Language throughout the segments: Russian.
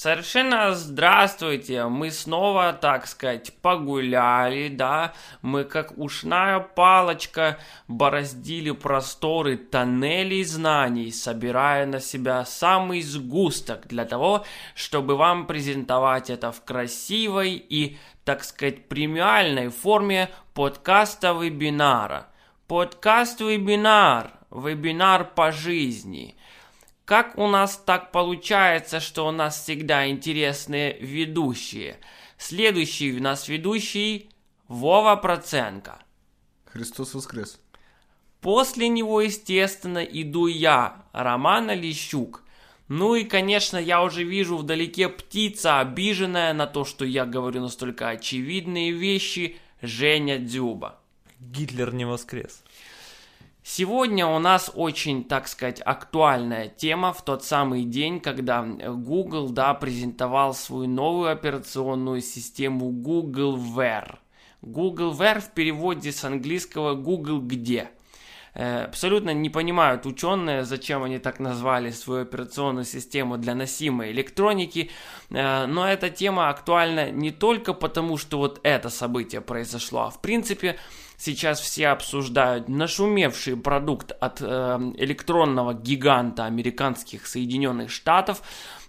Совершенно здравствуйте, мы снова, так сказать, погуляли, да, мы как ушная палочка бороздили просторы тоннелей знаний, собирая на себя самый сгусток для того, чтобы вам презентовать это в красивой и, так сказать, премиальной форме подкаста-вебинара. Подкаст-вебинар, вебинар по жизни – как у нас так получается, что у нас всегда интересные ведущие? Следующий у нас ведущий Вова Проценко. Христос воскрес. После него, естественно, иду я, Роман Лещук. Ну и, конечно, я уже вижу вдалеке птица, обиженная на то, что я говорю настолько очевидные вещи, Женя Дзюба. Гитлер не воскрес. Сегодня у нас очень, так сказать, актуальная тема в тот самый день, когда Google, да, презентовал свою новую операционную систему Google Where. Google Where в переводе с английского Google где. Э, абсолютно не понимают ученые, зачем они так назвали свою операционную систему для носимой электроники, э, но эта тема актуальна не только потому, что вот это событие произошло, а в принципе сейчас все обсуждают нашумевший продукт от э, электронного гиганта американских Соединенных Штатов,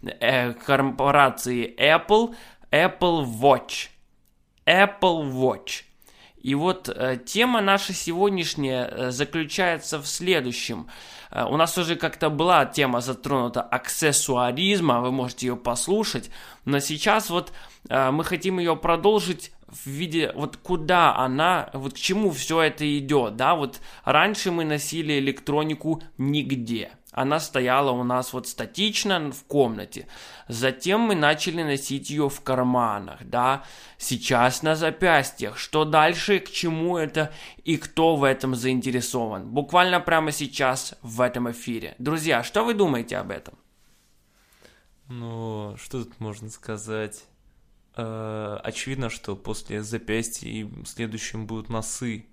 э, корпорации Apple, Apple Watch. Apple Watch. И вот э, тема наша сегодняшняя э, заключается в следующем. Э, у нас уже как-то была тема затронута аксессуаризма, вы можете ее послушать, но сейчас вот э, мы хотим ее продолжить в виде, вот куда она, вот к чему все это идет, да, вот раньше мы носили электронику нигде, она стояла у нас вот статично в комнате, затем мы начали носить ее в карманах, да, сейчас на запястьях, что дальше, к чему это и кто в этом заинтересован, буквально прямо сейчас в этом эфире. Друзья, что вы думаете об этом? Ну, что тут можно сказать? Э, очевидно, что после запястья следующим будут носы,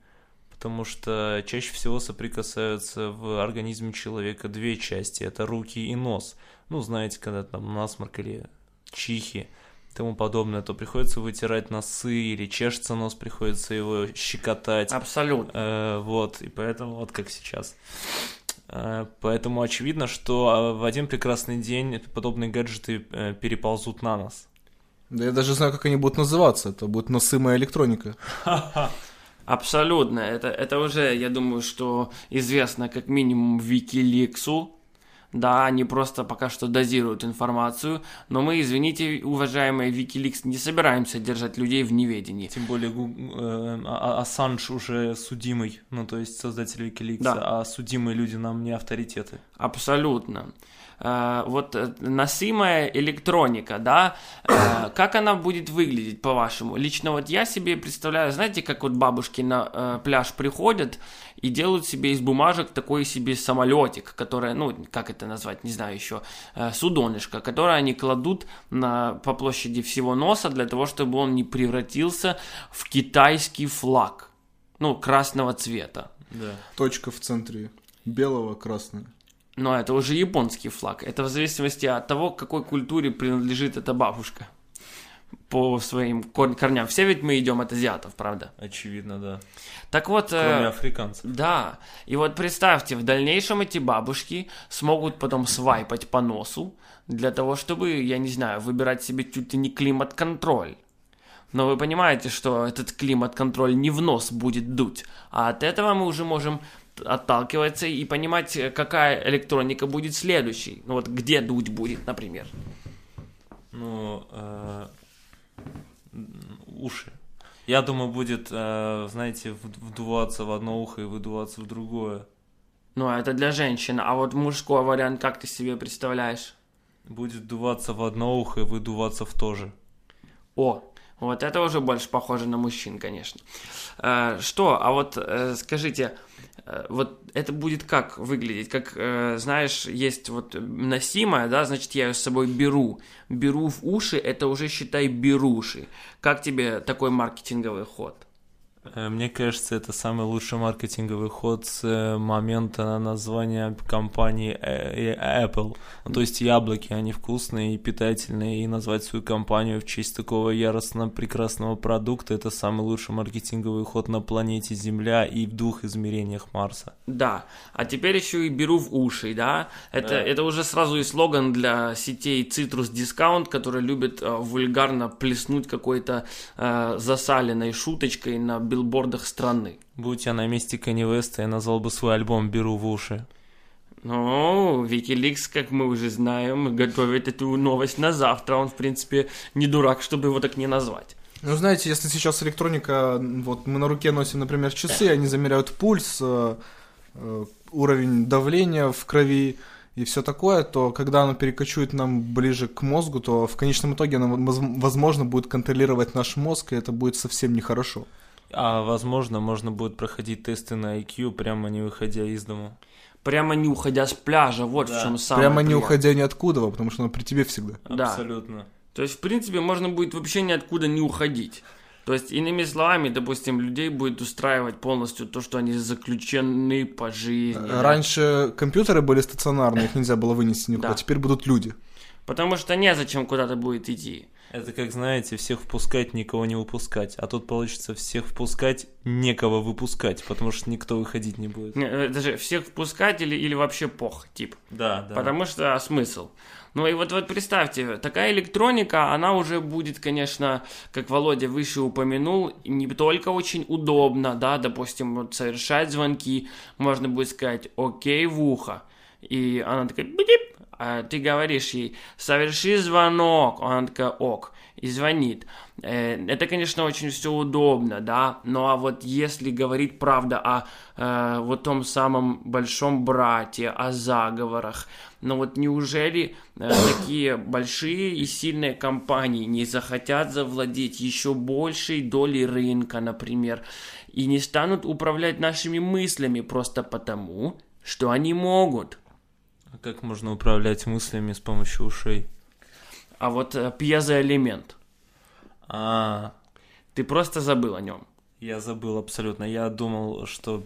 потому что чаще всего соприкасаются в организме человека две части, это руки и нос. Ну, знаете, когда там насморк или чихи и тому подобное, то приходится вытирать носы или чешется нос, приходится его щекотать. Абсолютно. Э, вот, и поэтому вот как сейчас. Э, поэтому очевидно, что а, в один прекрасный день подобные гаджеты переползут на нас. Да я даже знаю, как они будут называться. Это будет носымая электроника. Абсолютно. Это, это уже, я думаю, что известно как минимум Викиликсу. Да, они просто пока что дозируют информацию, но мы, извините, уважаемые Wikileaks, не собираемся держать людей в неведении. Тем более э, а, а, Ассанж уже судимый, ну то есть создатель Wikileaks, да. а судимые люди нам не авторитеты. Абсолютно. Э, вот э, носимая электроника, да, э, как она будет выглядеть, по-вашему? Лично вот я себе представляю, знаете, как вот бабушки на пляж приходят и делают себе из бумажек такой себе самолетик, который, ну, как это назвать, не знаю еще, судонышко, которое они кладут на, по площади всего носа для того, чтобы он не превратился в китайский флаг, ну, красного цвета. Да. Точка в центре белого, красная. Но это уже японский флаг. Это в зависимости от того, к какой культуре принадлежит эта бабушка по своим корням. Все ведь мы идем от азиатов, правда? Очевидно, да. Так вот... Кроме э, африканцев. Да. И вот представьте, в дальнейшем эти бабушки смогут потом свайпать по носу для того, чтобы, я не знаю, выбирать себе чуть ли не климат-контроль. Но вы понимаете, что этот климат-контроль не в нос будет дуть, а от этого мы уже можем отталкиваться и понимать, какая электроника будет следующей. Ну вот где дуть будет, например. Ну, э, уши. Я думаю, будет, э, знаете, вдуваться в одно ухо и выдуваться в другое. Ну, это для женщин. А вот мужской вариант, как ты себе представляешь? Будет вдуваться в одно ухо и выдуваться в то же. О, вот это уже больше похоже на мужчин, конечно. Э, что, а вот э, скажите, э, вот это будет как выглядеть? Как, знаешь, есть вот носимая, да, значит, я ее с собой беру. Беру в уши, это уже, считай, беруши. Как тебе такой маркетинговый ход? Э, Мне кажется, это самый лучший маркетинговый ход с э, момента названия компании э, Apple. Ну, то есть яблоки, они вкусные и питательные, и назвать свою компанию в честь такого яростно прекрасного продукта – это самый лучший маркетинговый ход на планете Земля и в двух измерениях Марса. Да, а теперь еще и беру в уши, да? Это, Да. это уже сразу и слоган для сетей Citrus Discount, которые любят э, вульгарно плеснуть какой-то э, засаленной шуточкой на билбордах страны. Будь я на месте Кани Веста, я назвал бы свой альбом «Беру в уши». Ну, Wikileaks, как мы уже знаем, готовит эту новость на завтра. Он, в принципе, не дурак, чтобы его так не назвать. Ну, знаете, если сейчас электроника, вот мы на руке носим, например, часы, они замеряют пульс, э, э, уровень давления в крови и все такое, то когда оно перекочует нам ближе к мозгу, то в конечном итоге оно, воз- возможно, будет контролировать наш мозг, и это будет совсем нехорошо. А возможно, можно будет проходить тесты на IQ, прямо не выходя из дома. Прямо не уходя с пляжа, вот Да. в чем самое Прямо не приятное. уходя ниоткуда, потому что оно при тебе всегда. Да. Абсолютно. То есть, в принципе, можно будет вообще ниоткуда не уходить. То есть, иными словами, допустим, людей будет устраивать полностью то, что они заключены по жизни. да. Раньше компьютеры были стационарные, их нельзя было вынести никуда, Да. теперь будут люди. Потому что незачем куда-то будет идти. Это как, знаете, всех впускать, никого не выпускать. А тут получится всех впускать, некого выпускать, потому что никто выходить не будет. Не, Это же всех впускать или, или вообще пох, тип. Да, да. Потому что а смысл? Ну и вот, вот представьте, такая электроника, она уже будет, конечно, как Володя выше упомянул, не только очень удобно, да, допустим, вот совершать звонки, можно будет сказать «Окей» в ухо, и она такая «Бдип», ты говоришь ей «Соверши звонок», она такая «Ок», и звонит. Э, Это, конечно, очень все удобно, да, но а вот если говорить правда о э, вот том самом большом брате, о заговорах, но вот неужели э, такие большие и сильные компании не захотят завладеть еще большей долей рынка, например, и не станут управлять нашими мыслями просто потому, что они могут? Как можно управлять мыслями с помощью ушей? А вот э, пьезоэлемент, А, ты просто забыл о нем. я забыл абсолютно. Я думал, что...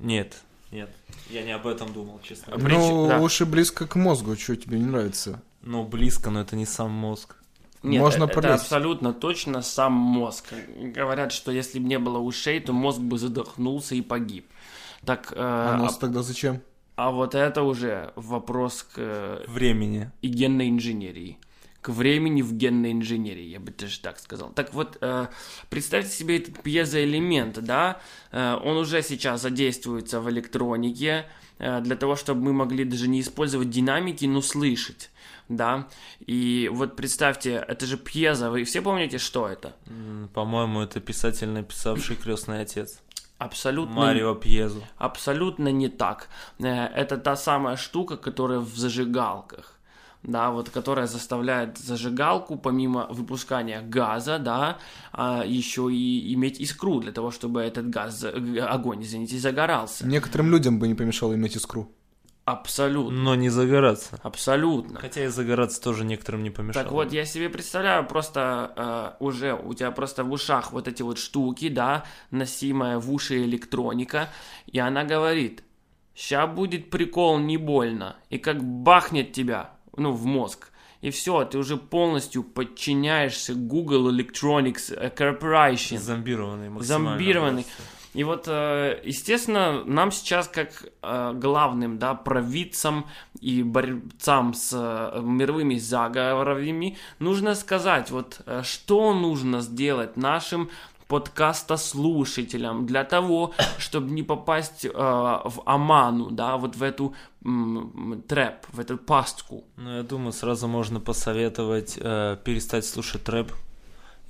Нет, нет. Я не об этом думал, честно. А. Прич- Ну, да. уши близко к мозгу, что тебе не нравится? Ну, близко, но это не сам мозг. Нет, Можно э- это пролезть. абсолютно точно сам мозг. Говорят, что если бы не было ушей, то мозг бы задохнулся и погиб. Так, э, А а, мозг тогда зачем? А вот это уже вопрос к э, Времени. и генной инженерии. К времени в генной инженерии, я бы даже так сказал. Так вот, э, представьте себе этот пьезоэлемент, да, э, он уже сейчас задействуется в электронике, для того, чтобы мы могли даже не использовать динамики, но слышать, да. И вот представьте, это же пьезо, вы все помните, что это? По-моему, это писатель, написавший «Крестный отец». Абсолютно Марио Пьезу. Абсолютно не так. Э, Это та самая штука, которая в зажигалках. Да, вот которая заставляет зажигалку, помимо выпускания газа, да, а, еще и иметь искру для того, чтобы этот газ, э, огонь, извините, загорался. Некоторым людям бы не помешало иметь искру. Абсолютно. Но не загораться. Абсолютно. Хотя и загораться тоже некоторым не помешало. Так вот, я себе представляю, просто э, уже у тебя просто в ушах вот эти вот штуки, да, носимая в уши электроника, и она говорит, ща будет прикол, не больно, и как бахнет тебя, ну, в мозг, и все, ты уже полностью подчиняешься Google Electronics э, Corporation. Зомбированный максимально. Зомбированный. просто. И вот, э, естественно, нам сейчас как э, главным, да, провидцам и борцам с э, мировыми заговорами нужно сказать, вот, что нужно сделать нашим подкастослушателям для того, чтобы не попасть э, в оману, да, вот в эту трэп, в эту пастку. Ну, я думаю, сразу можно посоветовать э, перестать слушать трэп,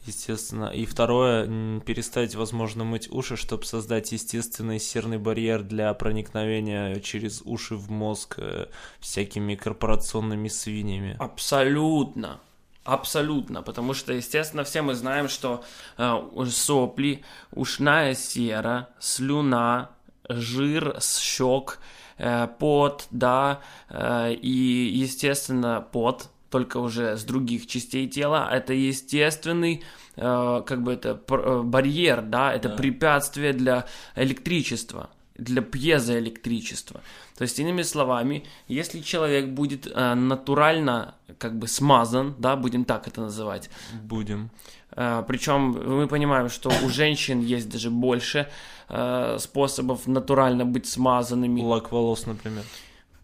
естественно. И второе, перестать, возможно, мыть уши, чтобы создать естественный серный барьер для проникновения через уши в мозг э, всякими корпорационными свиньями. Абсолютно. Абсолютно, потому что, естественно, все мы знаем, что э, сопли, ушная сера, слюна, жир с щек, э, пот, да, э, и, естественно, пот только уже с других частей тела. Это естественный, э, как бы это э, барьер, да, это Да. препятствие для электричества, для пьезоэлектричества. То есть, иными словами, если человек будет э, натурально как бы смазан, да, будем так это называть, Будем. причем мы понимаем, что у женщин есть даже больше э, способов натурально быть смазанными. Лак волос, например.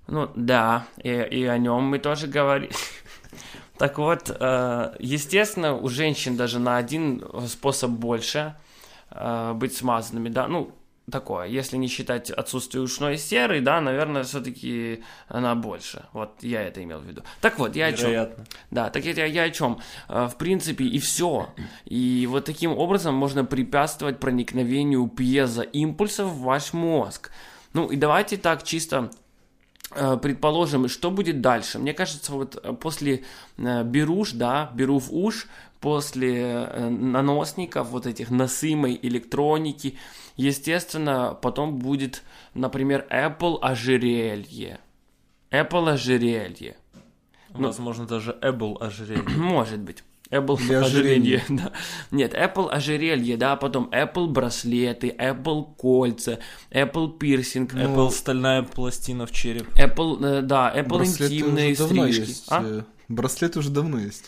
Ну да, и, и о нем мы тоже говорили. Так вот, э, естественно, у женщин даже на один способ больше э, быть смазанными, да, ну, такое, если не считать отсутствие ушной серы, да, наверное, все-таки она больше. Вот я это имел в виду. Так вот, я о чем? Вероятно. Да, так я, я о чем? Э, В принципе, и все. И вот таким образом можно препятствовать проникновению пьезоимпульсов в ваш мозг. Ну и давайте так чисто э, предположим, что будет дальше. Мне кажется, вот э, после э, беруш, да, беру в уж, после э, наносников, вот этих носимой электроники, естественно, потом будет, например, Apple ожерелье. Apple ожерелье. Ну. Возможно, даже Apple ожерелье. Может быть. Apple Или ожерелье, ожерелье. да. Нет, Apple ожерелье, да, потом Apple браслеты, Apple кольца, Apple пирсинг, Apple стальная пластина в череп. Apple, э, да, Apple Браслеты интимные уже давно стрижки. есть. А? э, Браслеты уже давно есть.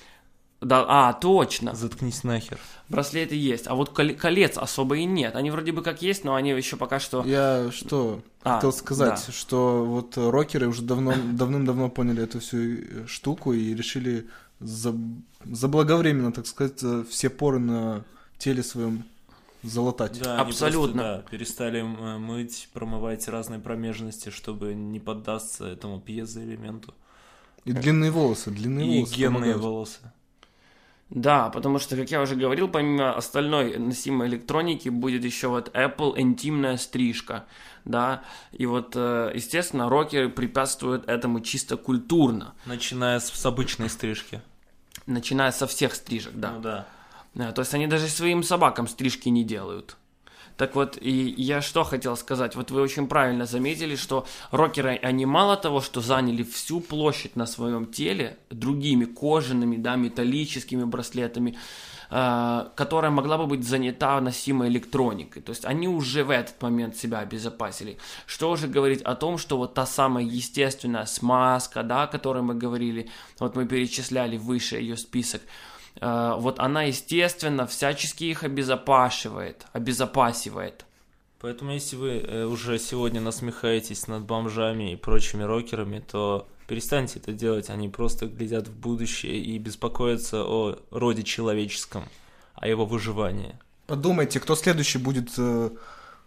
Да, а, точно. Заткнись нахер. Браслеты есть, а вот кол- колец особо и нет. Они вроде бы как есть, но они еще пока что... Я что А, хотел сказать, да. что вот рокеры уже давно, давным-давно поняли эту всю э, штуку и решили заблаговременно, так сказать, э, все поры на теле своем залатать. Да, они Абсолютно. просто, да, перестали м, мыть, промывать разные промежности, чтобы не поддаться этому пьезоэлементу. И длинные волосы, длинные И волосы. генные помогают. волосы. Да, потому что, как я уже говорил, помимо остальной носимой электроники будет еще вот Apple интимная стрижка, да, и вот, э, естественно, рокеры препятствуют этому чисто культурно, Начиная с, с обычной стрижки. Начиная со всех стрижек, да. Ну да. Да, то есть они даже своим собакам стрижки не делают. Так вот, и я что хотел сказать, вот вы очень правильно заметили, что рокеры, они мало того, что заняли всю площадь на своем теле другими кожаными, да, металлическими браслетами, э, которая могла бы быть занята носимой электроникой. То есть они уже в этот момент себя обезопасили. Что уже говорить о том, что вот та самая естественная смазка, да, о которой мы говорили, вот мы перечисляли выше ее список, Э, вот она, естественно, всячески их обезопашивает, обезопасивает. Поэтому если вы э, уже сегодня насмехаетесь над бомжами и прочими рокерами, то перестаньте это делать. Они просто глядят в будущее и беспокоятся о роде человеческом, о его выживании. Подумайте, кто следующий будет э,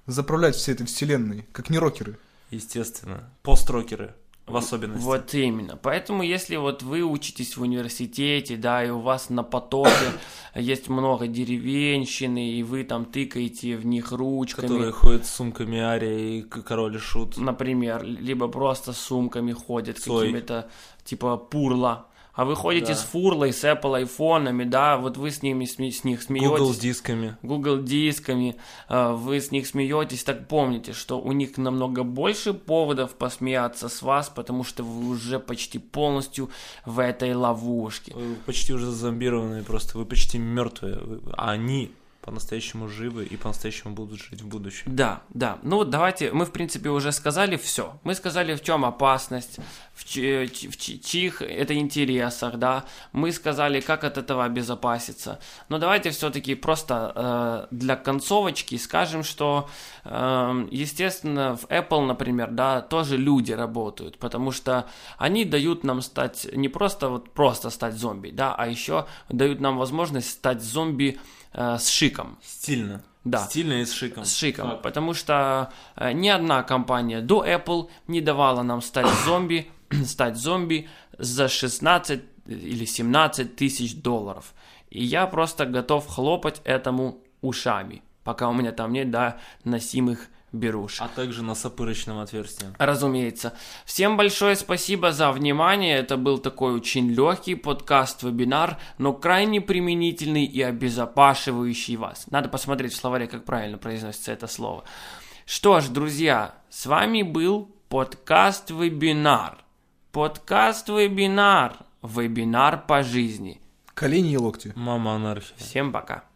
заправлять всей этой вселенной, как не рокеры. Естественно. Пост-рокеры в особенности. Вот именно. Поэтому, если вот вы учитесь в университете, да, и у вас на потоке есть много деревенщины, и вы там тыкаете в них ручками, Которые ходят с сумками Ария и Король и Шут. например, либо просто с сумками ходят какими-то, типа, пурла. А вы ходите Да. с фурлой, с Apple айфонами, да, вот вы с ними с них смеетесь. Google дисками. Google дисками, э, вы с них смеетесь, так помните, что у них намного больше поводов посмеяться с вас, потому что вы уже почти полностью в этой ловушке. Вы почти уже зомбированные просто, вы почти мертвые, вы- а они по-настоящему живы и по-настоящему будут жить в будущем. Да, да. Ну вот давайте, мы в принципе уже сказали все. Мы сказали, в чем опасность, в, чи- в чи- чьих это интересах, да. Мы сказали, как от этого обезопаситься. Но давайте все-таки просто э, для концовочки скажем, что, э, естественно, в Apple, например, да, тоже люди работают, потому что они дают нам стать, не просто вот просто стать зомби, да, а еще дают нам возможность стать зомби э, с шиком. Стильно. Да. Стильно и с шиком. С шиком, Факт. потому что э, ни одна компания до Apple не давала нам стать зомби, стать зомби за 16 или 17 тысяч долларов. И я просто готов хлопать этому ушами, пока у меня там нет, да, носимых беруш. А также носопырочным отверстием. Разумеется. Всем большое спасибо за внимание. Это был такой очень легкий подкаст-вебинар, но крайне применительный и обезопашивающий вас. Надо посмотреть в словаре, как правильно произносится это слово. Что ж, друзья, с вами был подкаст-вебинар. Подкаст-вебинар. вебинар по жизни. Колени и локти. Мама анархия. Всем пока.